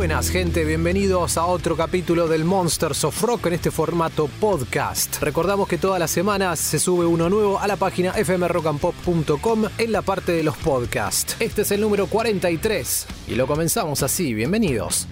buenas gente, bienvenidos a otro capítulo del Monsters of Rock en este formato podcast. Recordamos que todas las semanas se sube uno nuevo a la página fmrockandpop.com en la parte de los podcasts. Este es el número 43 y lo comenzamos así, bienvenidos.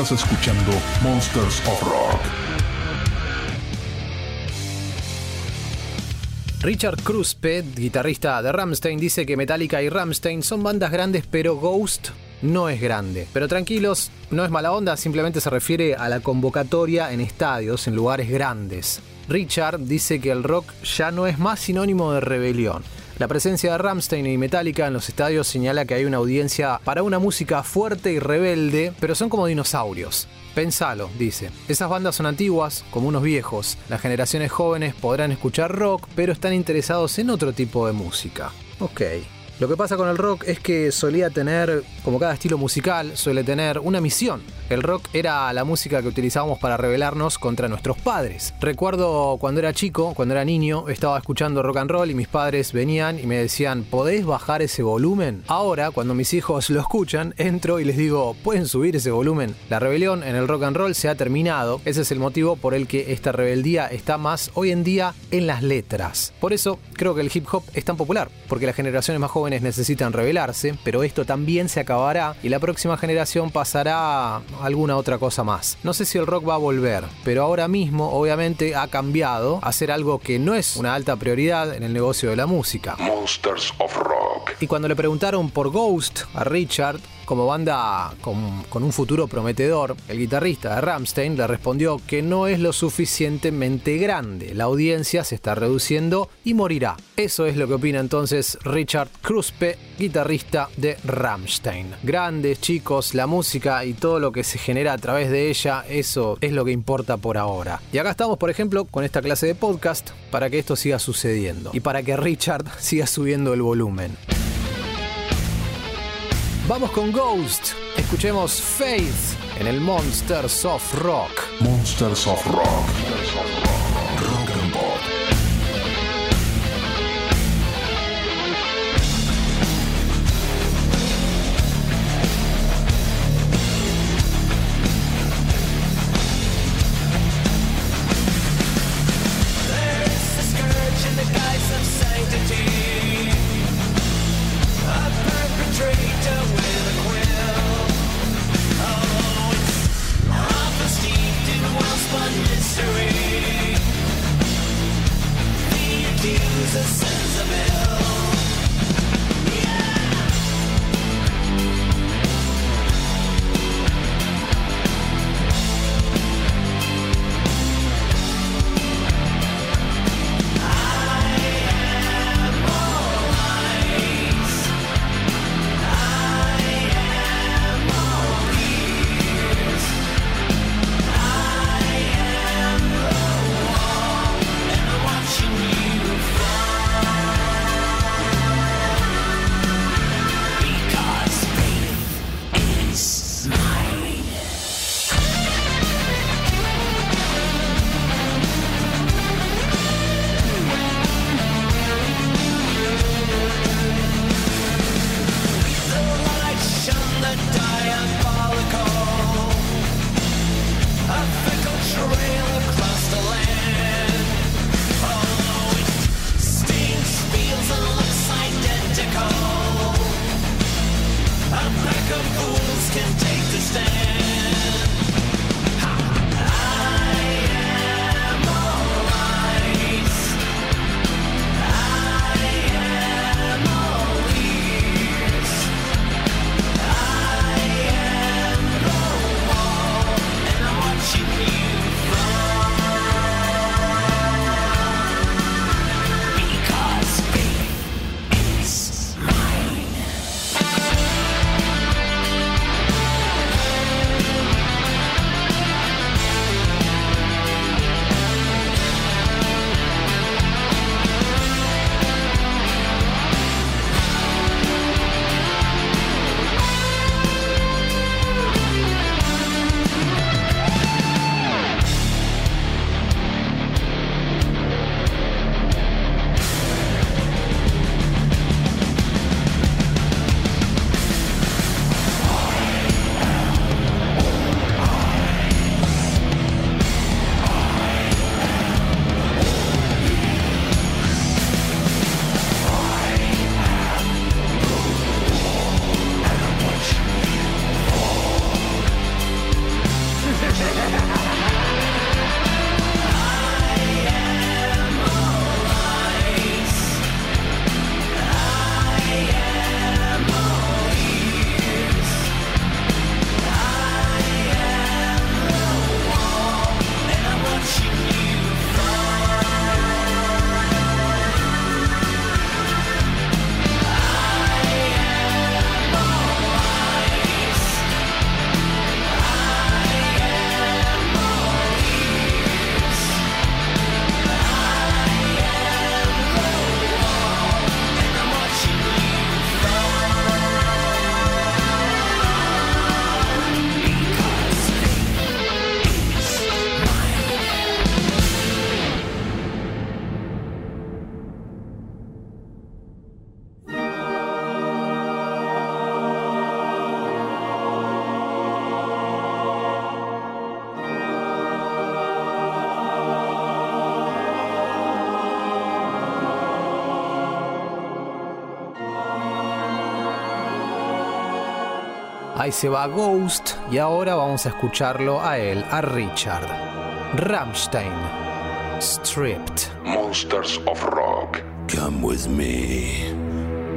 Estás escuchando Monsters of Rock. Richard Kruspe, guitarrista de Ramstein, dice que Metallica y Ramstein son bandas grandes, pero Ghost no es grande. Pero tranquilos, no es mala onda, simplemente se refiere a la convocatoria en estadios, en lugares grandes. Richard dice que el rock ya no es más sinónimo de rebelión. La presencia de Ramstein y Metallica en los estadios señala que hay una audiencia para una música fuerte y rebelde, pero son como dinosaurios. Pensalo, dice. Esas bandas son antiguas, como unos viejos. Las generaciones jóvenes podrán escuchar rock, pero están interesados en otro tipo de música. Ok. Lo que pasa con el rock es que solía tener, como cada estilo musical, suele tener una misión. El rock era la música que utilizábamos para rebelarnos contra nuestros padres. Recuerdo cuando era chico, cuando era niño, estaba escuchando rock and roll y mis padres venían y me decían, ¿podés bajar ese volumen? Ahora, cuando mis hijos lo escuchan, entro y les digo, ¿pueden subir ese volumen? La rebelión en el rock and roll se ha terminado. Ese es el motivo por el que esta rebeldía está más hoy en día en las letras. Por eso creo que el hip hop es tan popular, porque las generaciones más jóvenes necesitan rebelarse, pero esto también se acabará y la próxima generación pasará alguna otra cosa más. No sé si el rock va a volver, pero ahora mismo obviamente ha cambiado a ser algo que no es una alta prioridad en el negocio de la música. Monsters of Rock. Y cuando le preguntaron por Ghost a Richard, como banda con, un futuro prometedor, el guitarrista de Ramstein le respondió que no es lo suficientemente grande, la audiencia se está reduciendo y morirá. Eso es lo que opina entonces Richard Kruspe, guitarrista de Ramstein. Grandes, chicos, la música y todo lo que se genera a través de ella, eso es lo que importa por ahora. Y acá estamos, por ejemplo, con esta clase de podcast para que esto siga sucediendo y para que Richard siga subiendo el volumen. Vamos con Ghost. Escuchemos Faith en el Monsters of Rock. Monsters of Rock. Rock Ahí se va Ghost y ahora vamos a escucharlo a él, a Richard. Rammstein. Stripped. Monsters of Rock. Come with me.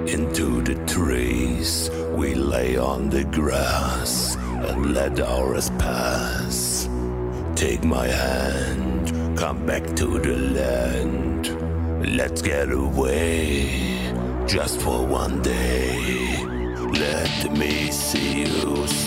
Into the trees we lay on the grass and let hours pass. Take my hand, come back to the land. Let's get away just for one day see you.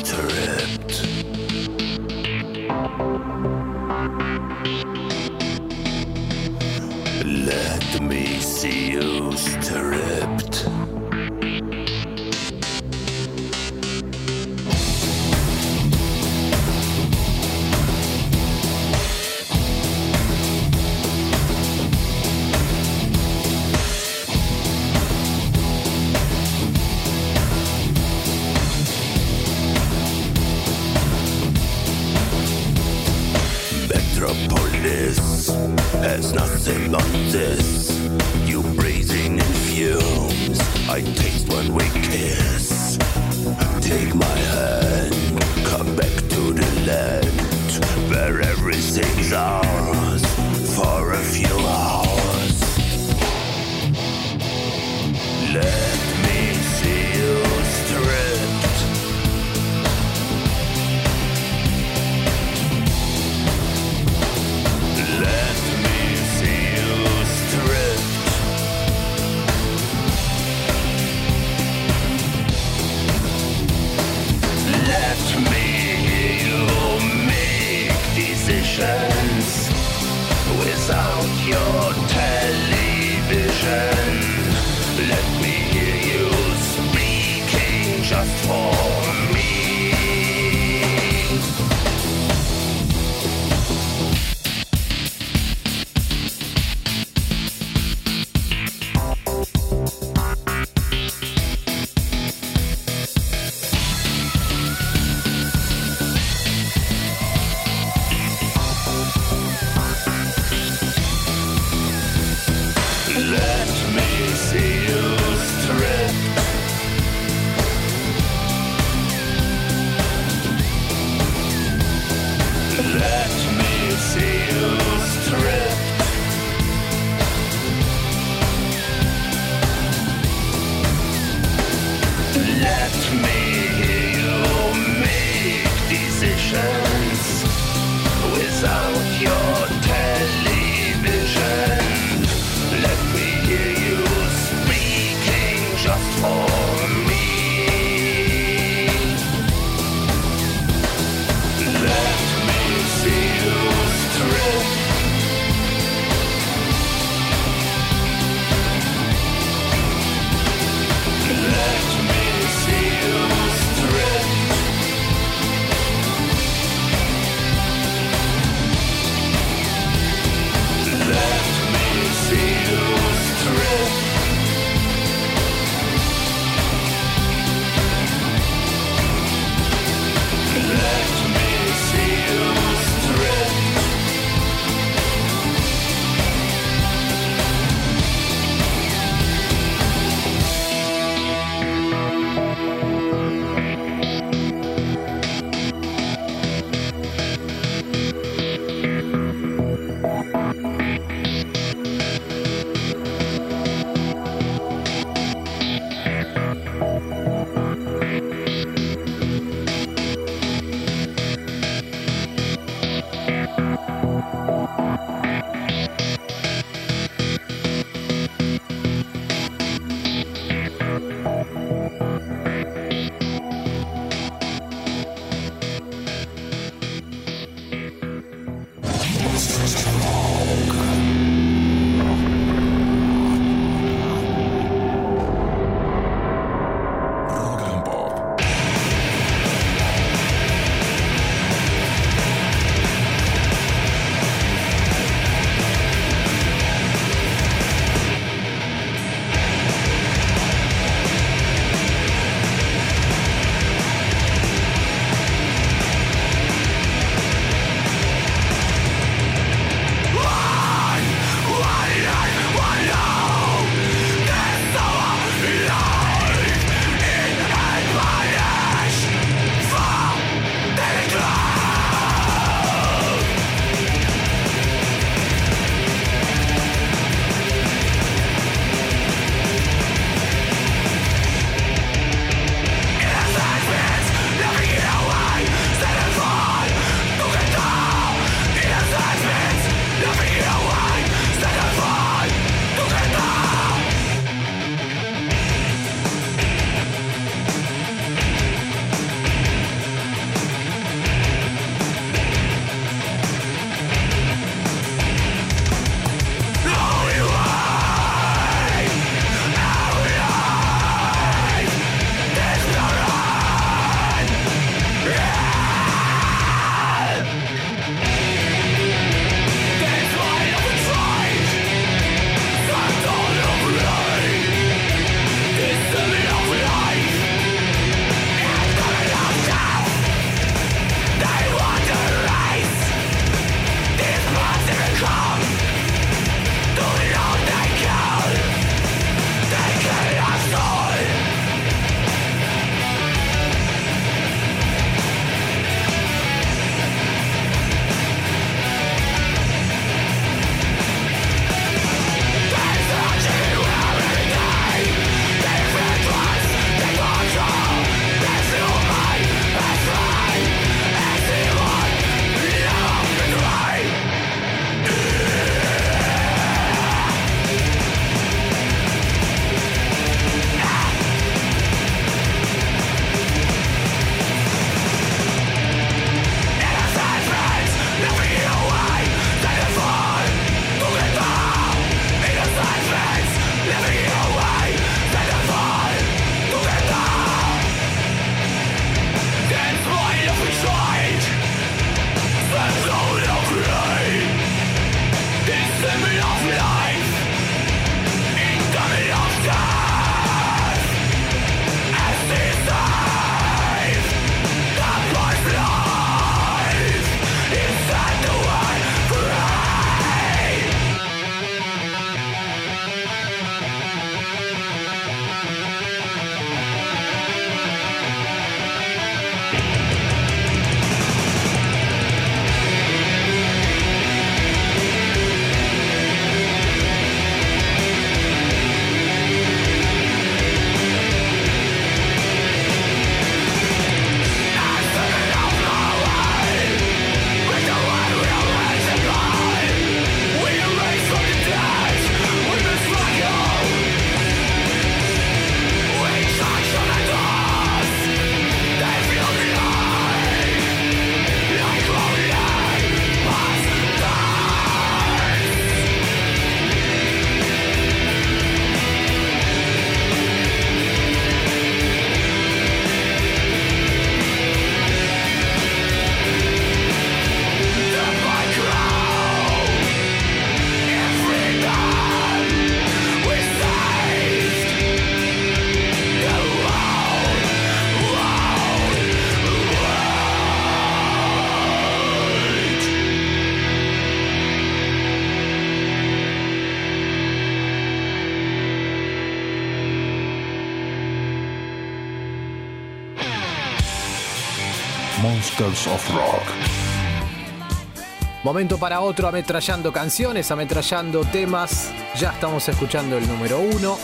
Monsters of Rock. Momento para otro ametrallando canciones, ametrallando temas. Ya estamos escuchando el número uno.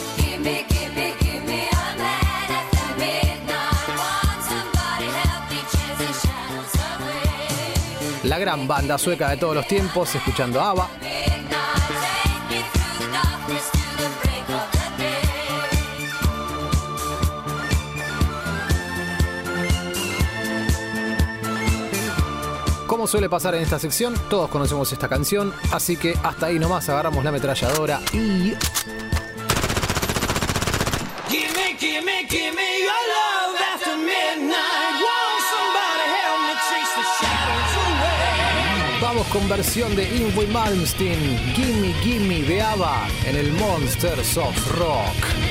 La gran banda sueca de todos los tiempos, escuchando ABBA. Suele pasar en esta sección, todos conocemos esta canción, así que hasta ahí nomás agarramos la ametralladora y vamos con versión de Ingrid Malmsteen, Gimme Gimme de ABBA en el Monsters of Rock.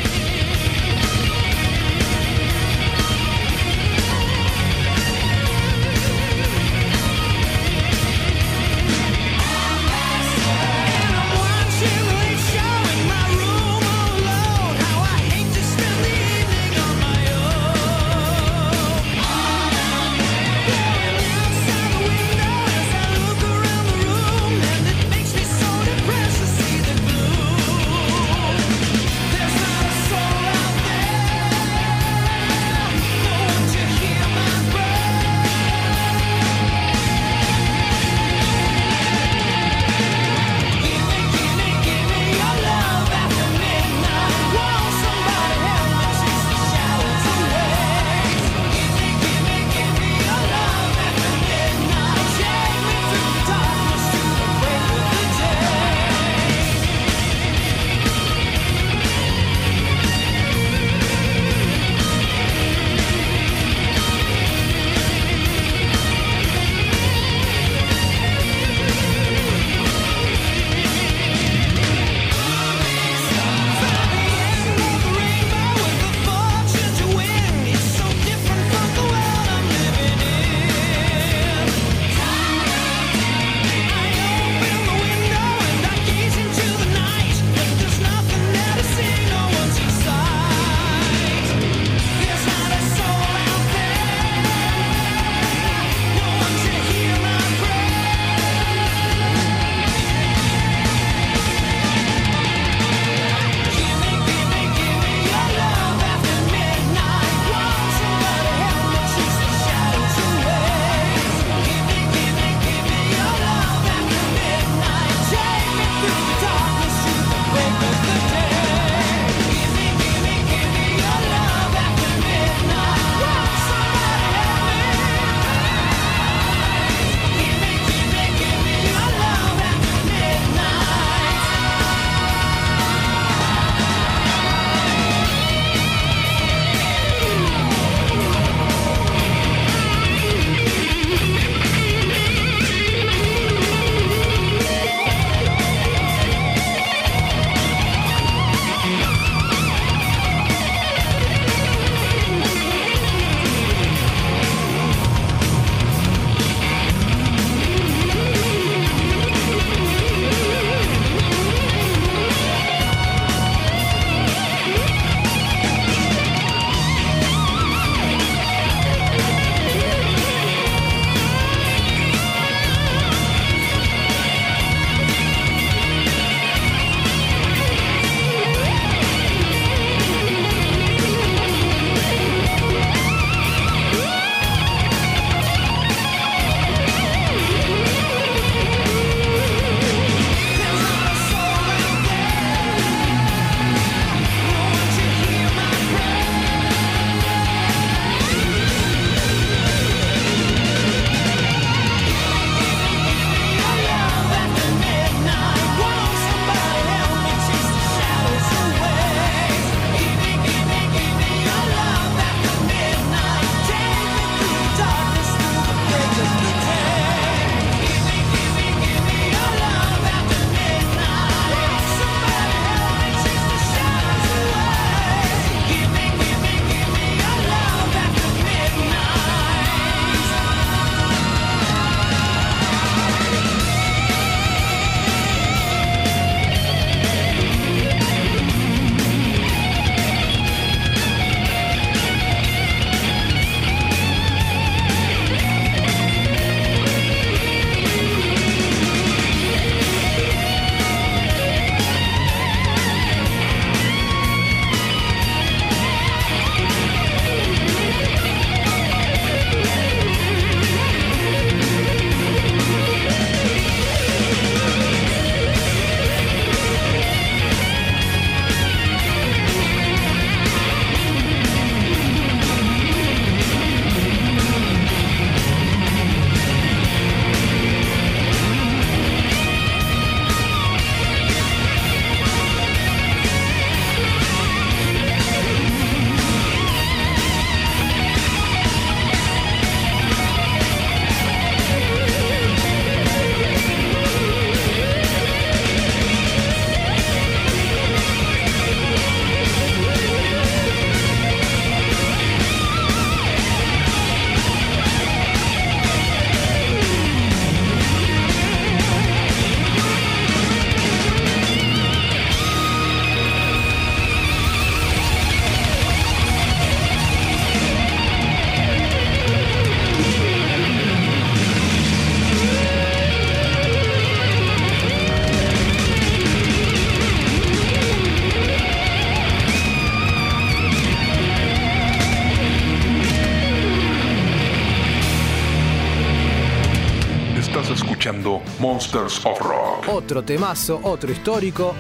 Otro temazo, otro histórico.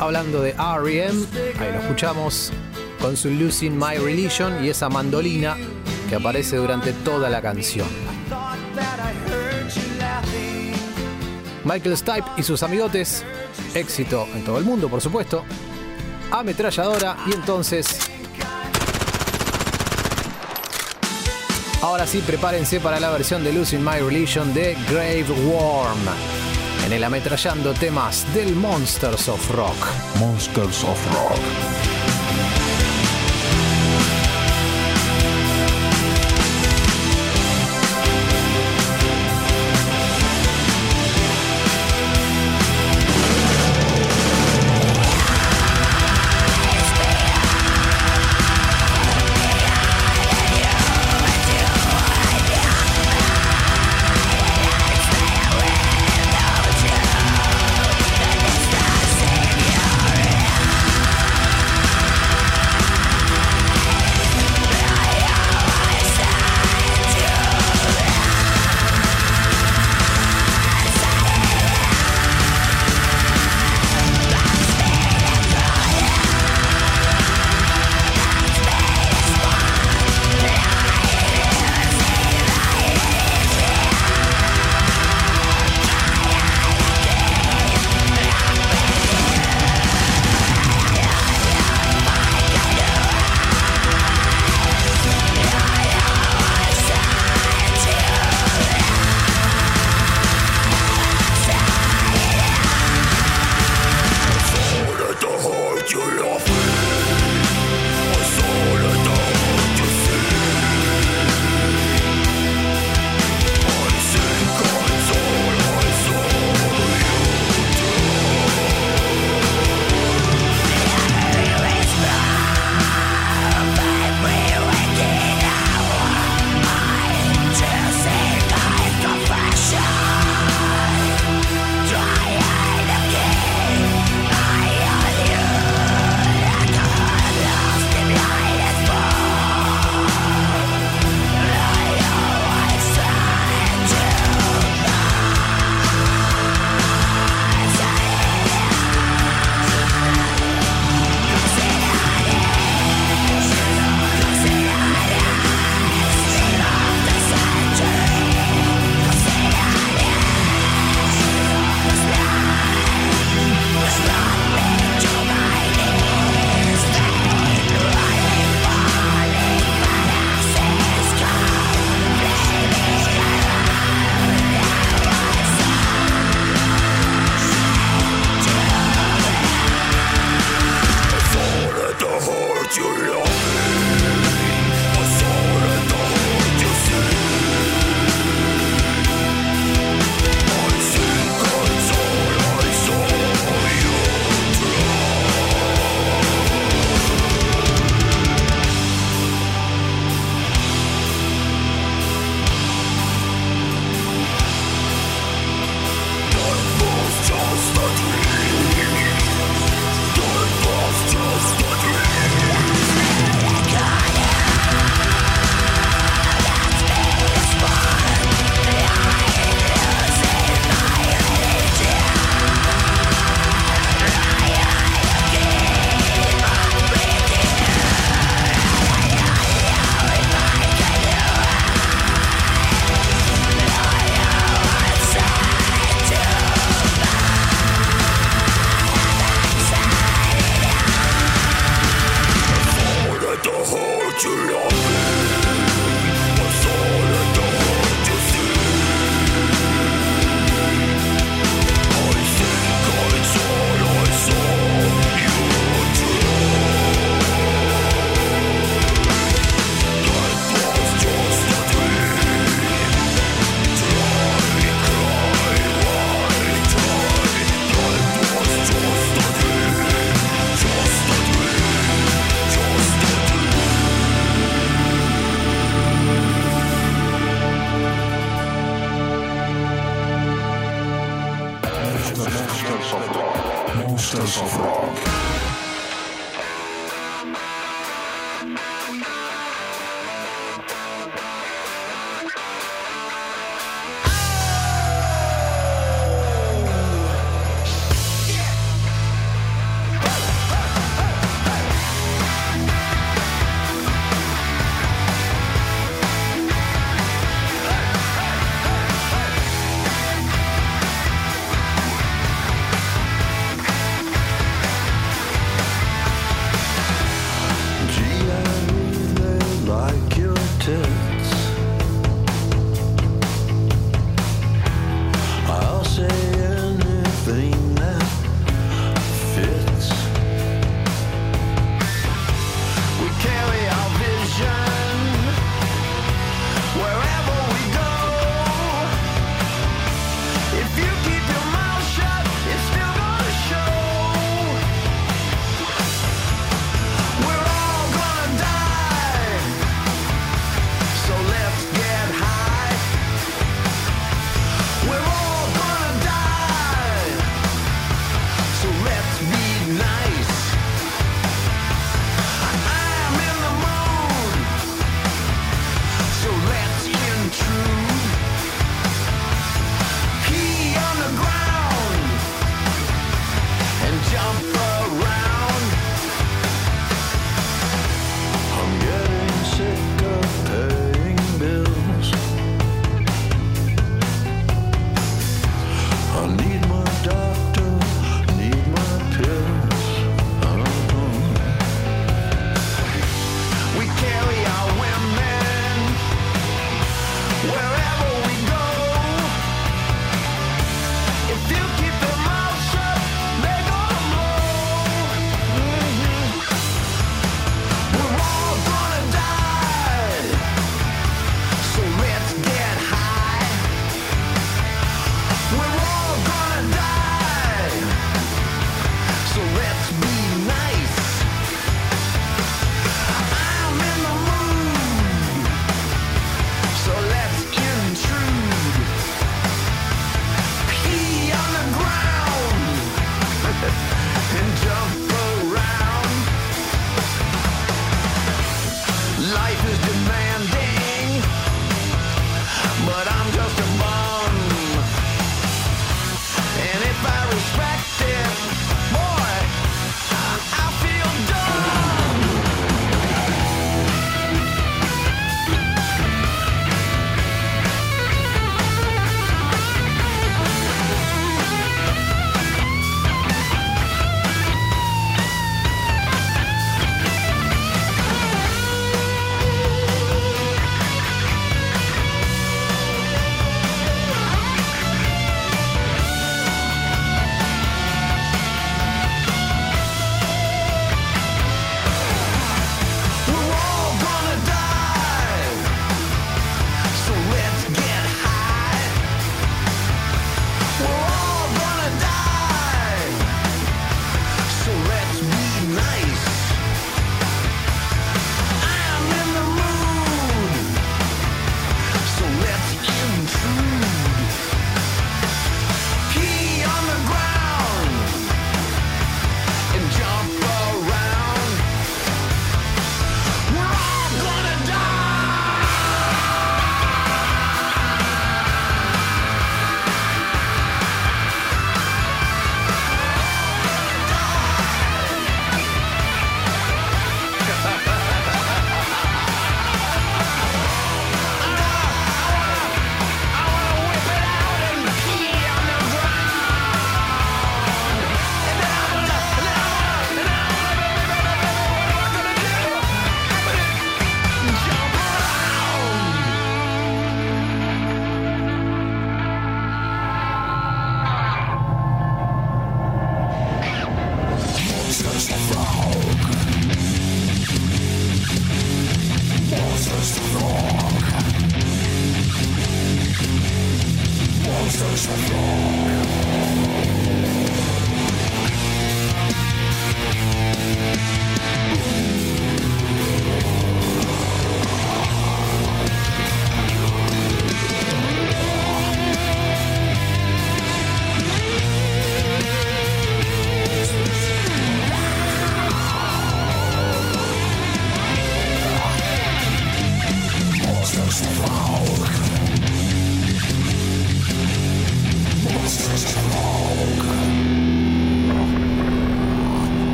Hablando de R.E.M., ahí lo escuchamos con su Losing My Religion y esa mandolina que aparece durante toda la canción. Michael Stipe y sus amigotes, éxito en todo el mundo, por supuesto. Ametralladora y entonces Ahora sí, prepárense para la versión de Losing My Religion de Grave Worm. En el ametrallando temas del Monsters of Rock. Monsters of Rock.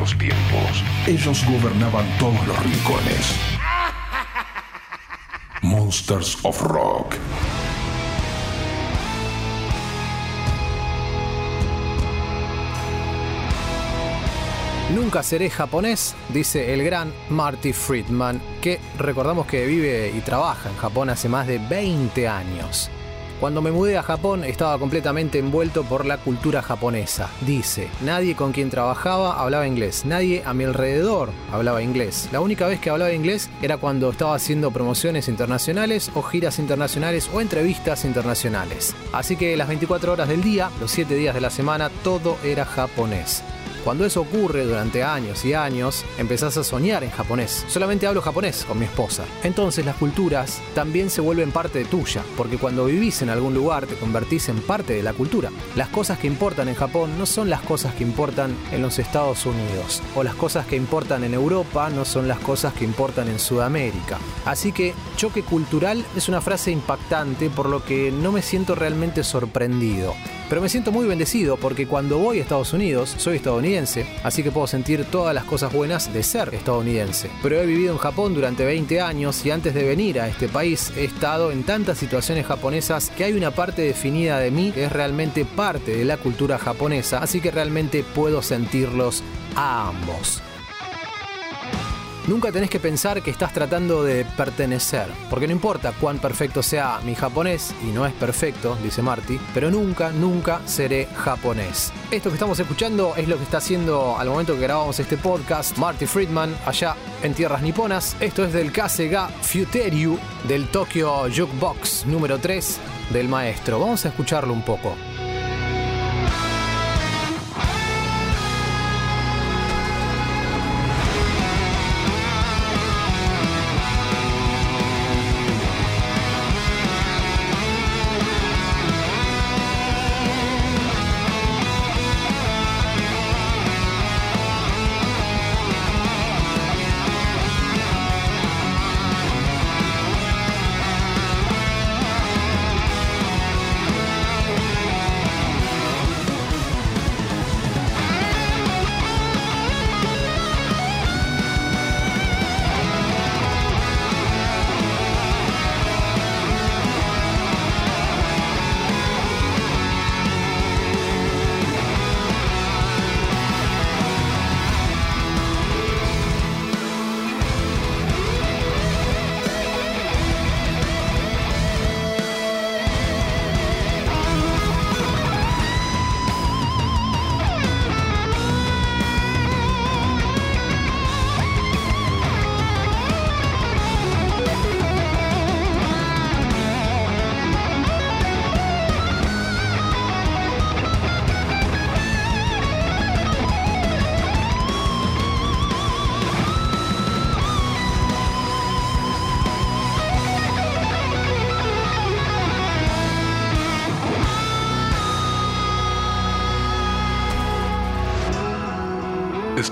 Los tiempos, ellos gobernaban todos los rincones. Monsters of Rock. Nunca seré japonés, dice el gran Marty Friedman, que recordamos que vive y trabaja en Japón hace más de 20 años. Cuando me mudé a Japón estaba completamente envuelto por la cultura japonesa. Dice, nadie con quien trabajaba hablaba inglés, nadie a mi alrededor hablaba inglés. La única vez que hablaba inglés era cuando estaba haciendo promociones internacionales o giras internacionales o entrevistas internacionales. Así que las 24 horas del día, los 7 días de la semana, todo era japonés. Cuando eso ocurre durante años y años, empezás a soñar en japonés. Solamente hablo japonés con mi esposa. Entonces las culturas también se vuelven parte tuya, porque cuando vivís en algún lugar te convertís en parte de la cultura. Las cosas que importan en Japón no son las cosas que importan en los Estados Unidos, o las cosas que importan en Europa no son las cosas que importan en Sudamérica. Así que choque cultural es una frase impactante por lo que no me siento realmente sorprendido. Pero me siento muy bendecido porque cuando voy a Estados Unidos soy estadounidense, así que puedo sentir todas las cosas buenas de ser estadounidense. Pero he vivido en Japón durante 20 años y antes de venir a este país he estado en tantas situaciones japonesas que hay una parte definida de mí que es realmente parte de la cultura japonesa, así que realmente puedo sentirlos a ambos. Nunca tenés que pensar que estás tratando de pertenecer, porque no importa cuán perfecto sea mi japonés, y no es perfecto, dice Marty, pero nunca, nunca seré japonés. Esto que estamos escuchando es lo que está haciendo al momento que grabamos este podcast Marty Friedman allá en tierras niponas. Esto es del Kasega Futeriu del Tokyo Jukebox número 3 del maestro. Vamos a escucharlo un poco.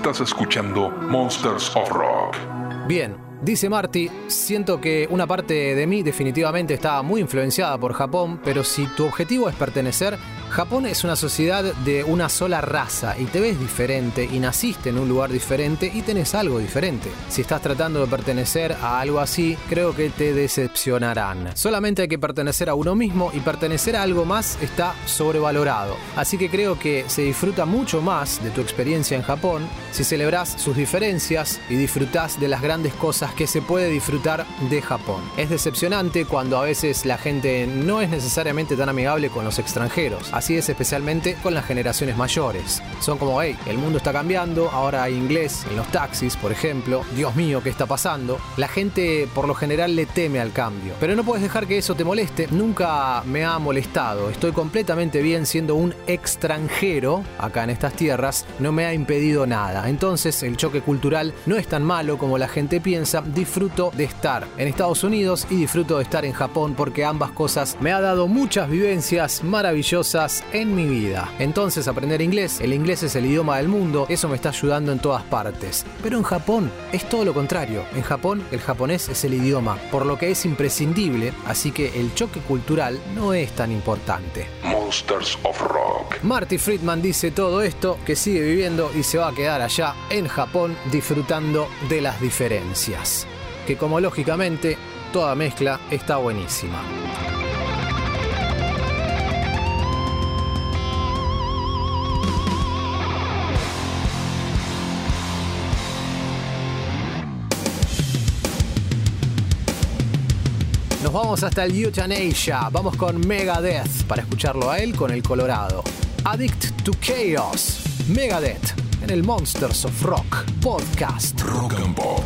Estás escuchando Monsters of Rock. Bien, dice Marty, siento que una parte de mí definitivamente está muy influenciada por Japón, pero si tu objetivo es pertenecer, Japón es una sociedad de una sola raza y te ves diferente y naciste en un lugar diferente y tenés algo diferente. Si estás tratando de pertenecer a algo así, creo que te decepcionarán. Solamente hay que pertenecer a uno mismo y pertenecer a algo más está sobrevalorado. Así que creo que se disfruta mucho más de tu experiencia en Japón si celebras sus diferencias y disfrutás de las grandes cosas que se puede disfrutar de Japón. Es decepcionante cuando a veces la gente no es necesariamente tan amigable con los extranjeros. Así es especialmente con las generaciones mayores. Son como, hey, el mundo está cambiando, ahora hay inglés en los taxis, por ejemplo. Dios mío, ¿qué está pasando? La gente por lo general le teme al cambio. Pero no puedes dejar que eso te moleste. Nunca me ha molestado. Estoy completamente bien siendo un extranjero acá en estas tierras. No me ha impedido nada. Entonces el choque cultural no es tan malo como la gente piensa. Disfruto de estar en Estados Unidos y disfruto de estar en Japón porque ambas cosas me ha dado muchas vivencias maravillosas en mi vida. Entonces aprender inglés, el inglés es el idioma del mundo, eso me está ayudando en todas partes. Pero en Japón es todo lo contrario. En Japón el japonés es el idioma, por lo que es imprescindible, así que el choque cultural no es tan importante. Monsters of Rock. Marty Friedman dice todo esto, que sigue viviendo y se va a quedar allá en Japón disfrutando de las diferencias. Que como lógicamente toda mezcla está buenísima. Nos vamos hasta el Euthanasia. Vamos con Megadeth para escucharlo a él con el Colorado. Addict to Chaos. Megadeth en el Monsters of Rock podcast. Rock and Pop.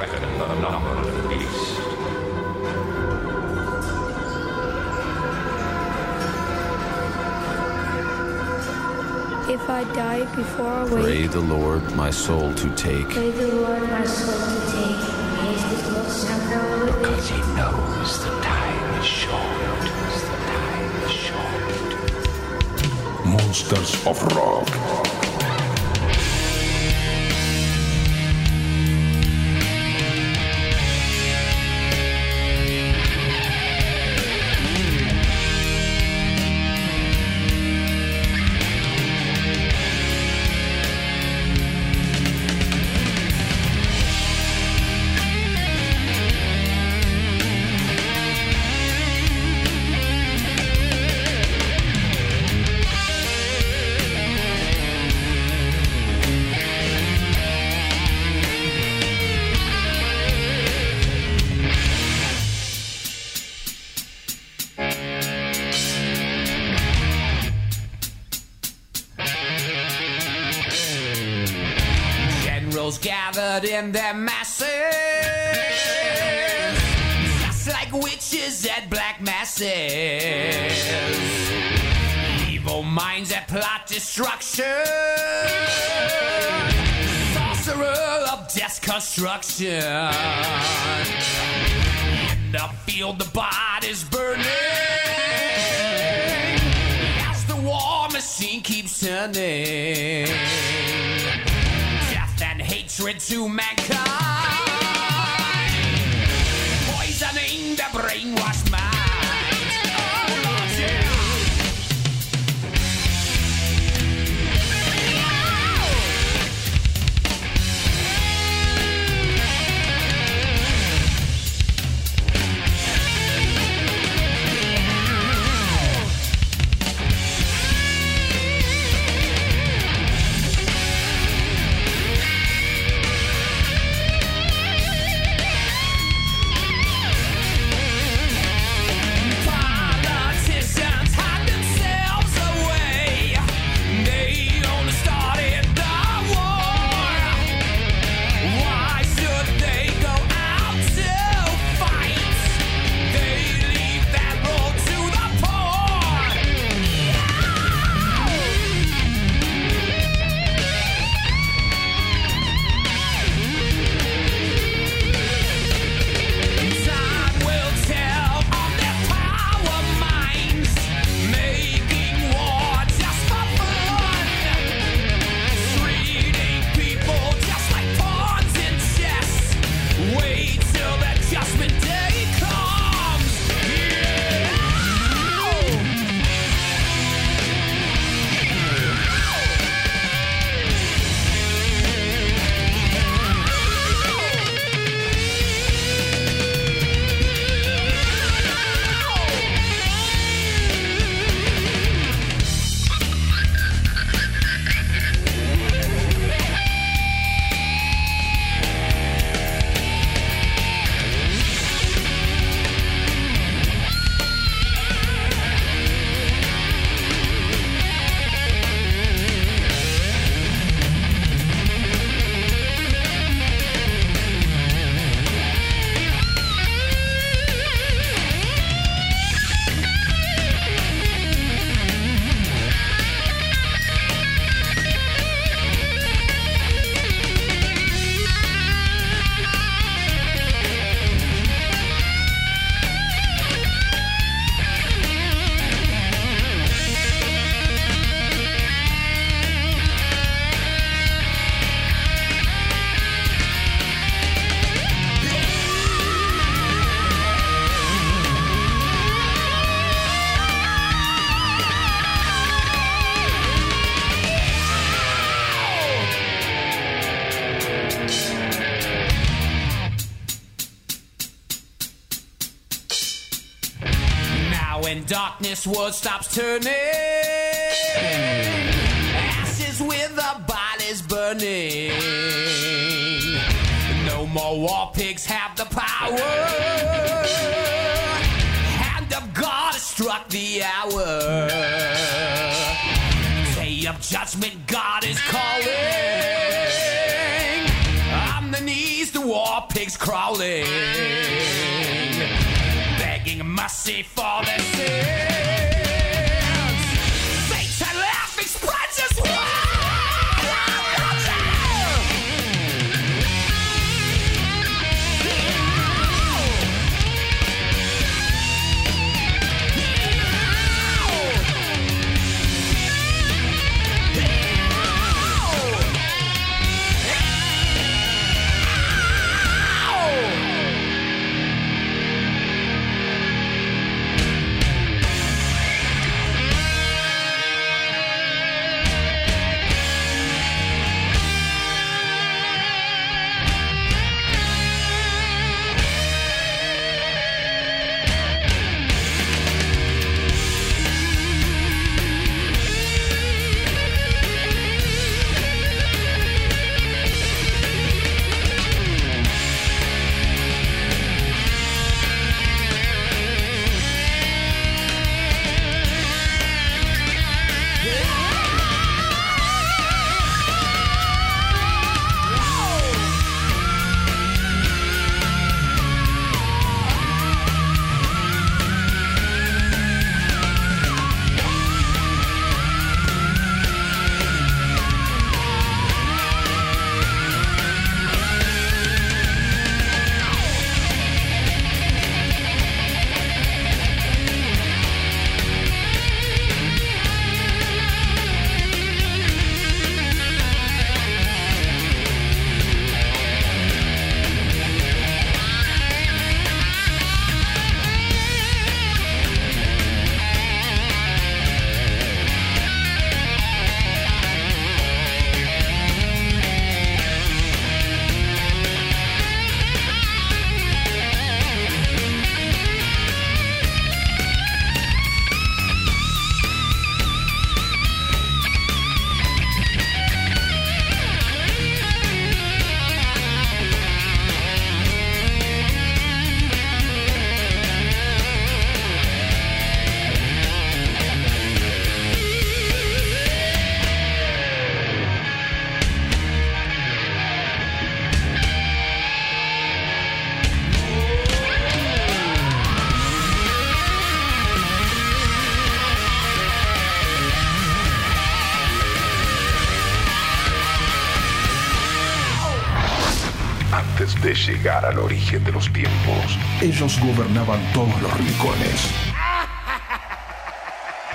Understanding reckon the number of the beast. If I die before I wake, Pray the Lord my soul to take. pray the Lord my soul to take. Este Dios santo Because he knows the time is short. The time is short. Monsters of Rock. Destruction, sorcerer of death construction. In the field, the body's burning as the war machine keeps turning. Death and hatred to mankind, darkness world stops turning, ashes with the bodies burning. No more war pigs have the power. Hand of God has struck the hour. Day of judgment, God is calling. On the knees, the war pigs crawling begging mercy for their llegar al origen de los tiempos, ellos gobernaban todos los rincones.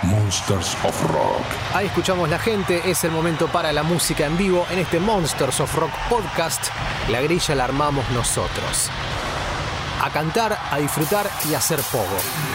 Monsters of Rock. Ahí escuchamos la gente, es el momento para la música en vivo en este Monsters of Rock podcast. La grilla la armamos nosotros. A cantar, a disfrutar y a hacer pogo.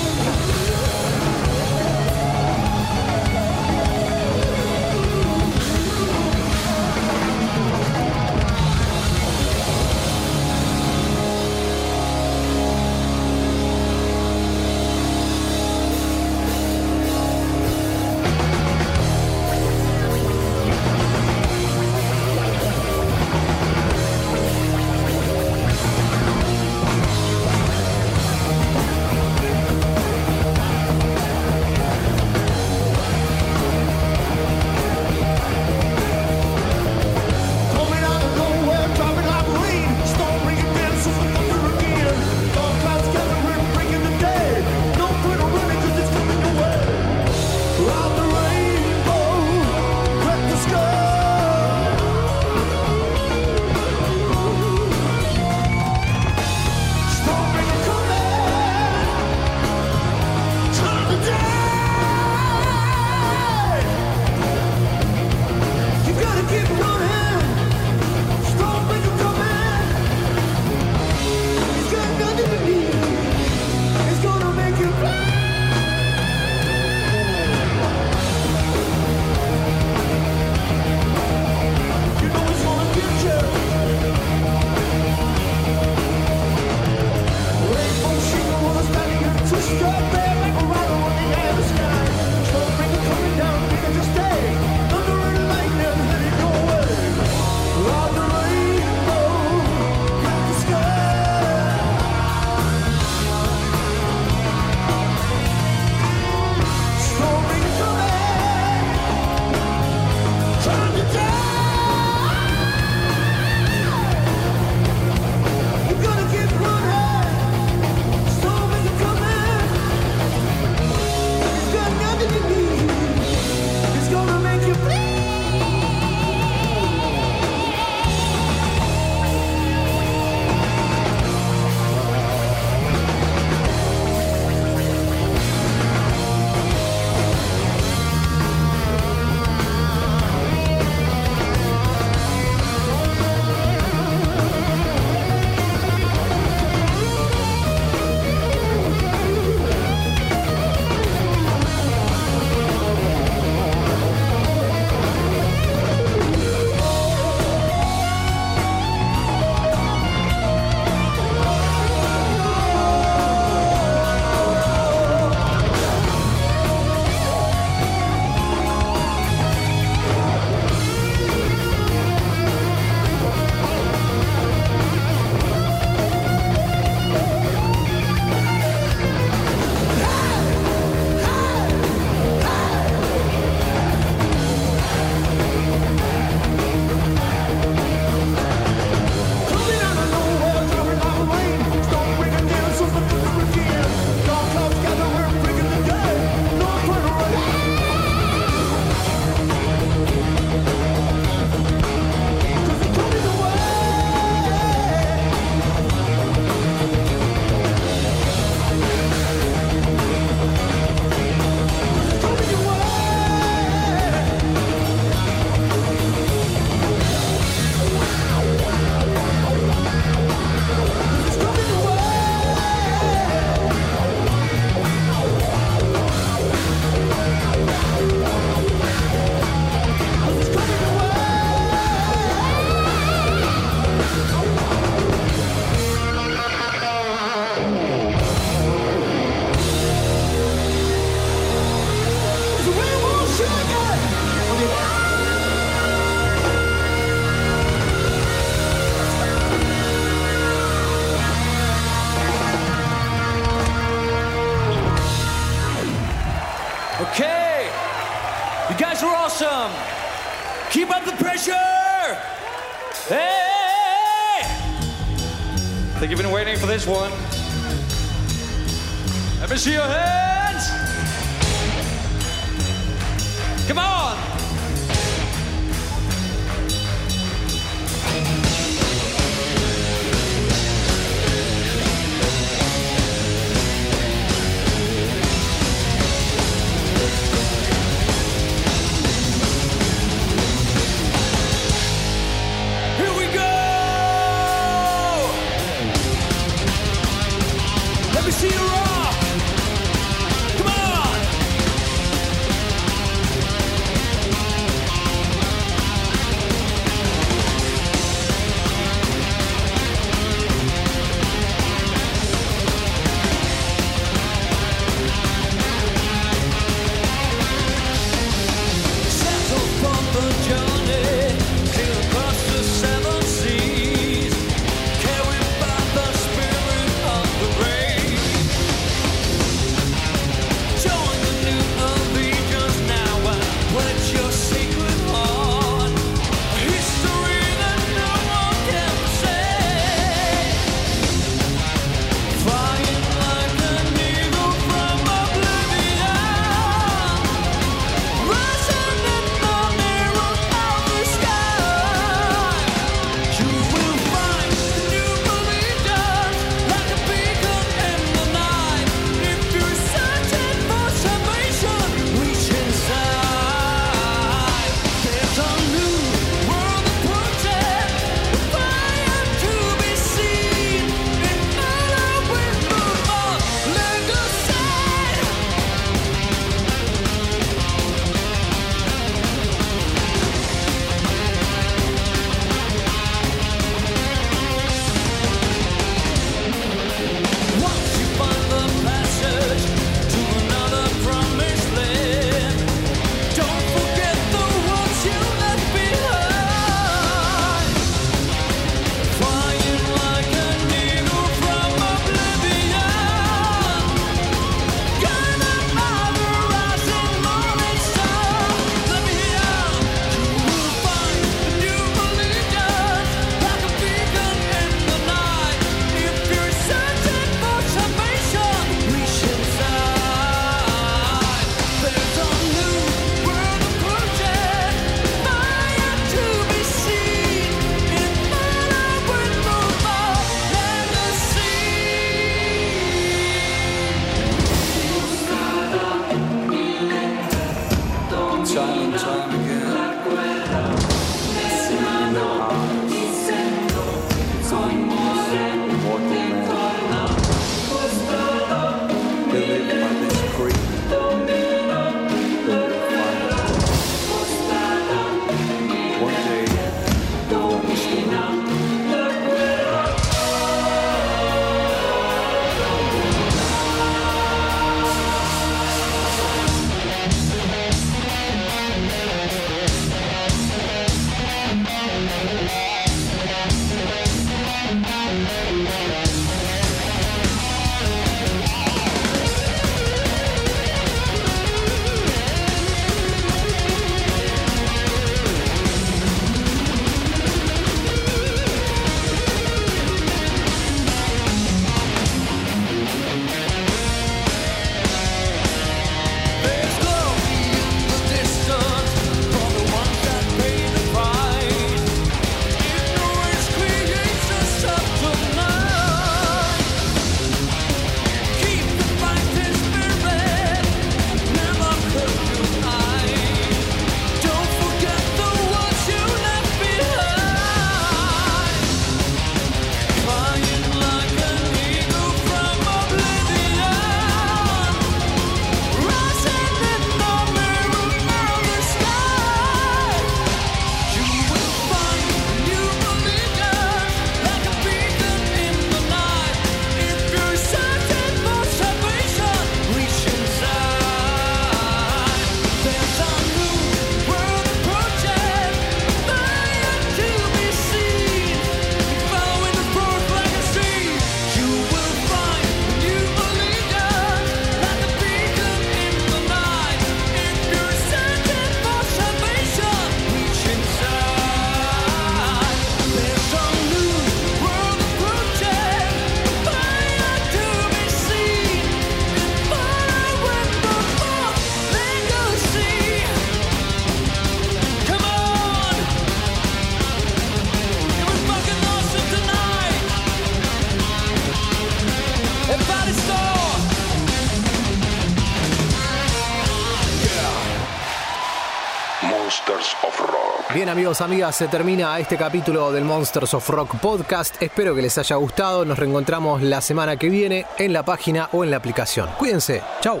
amigos, amigas, se termina este capítulo del Monsters of Rock podcast. Espero que les haya gustado. Nos reencontramos la semana que viene en la página o en la aplicación. Cuídense. Chao.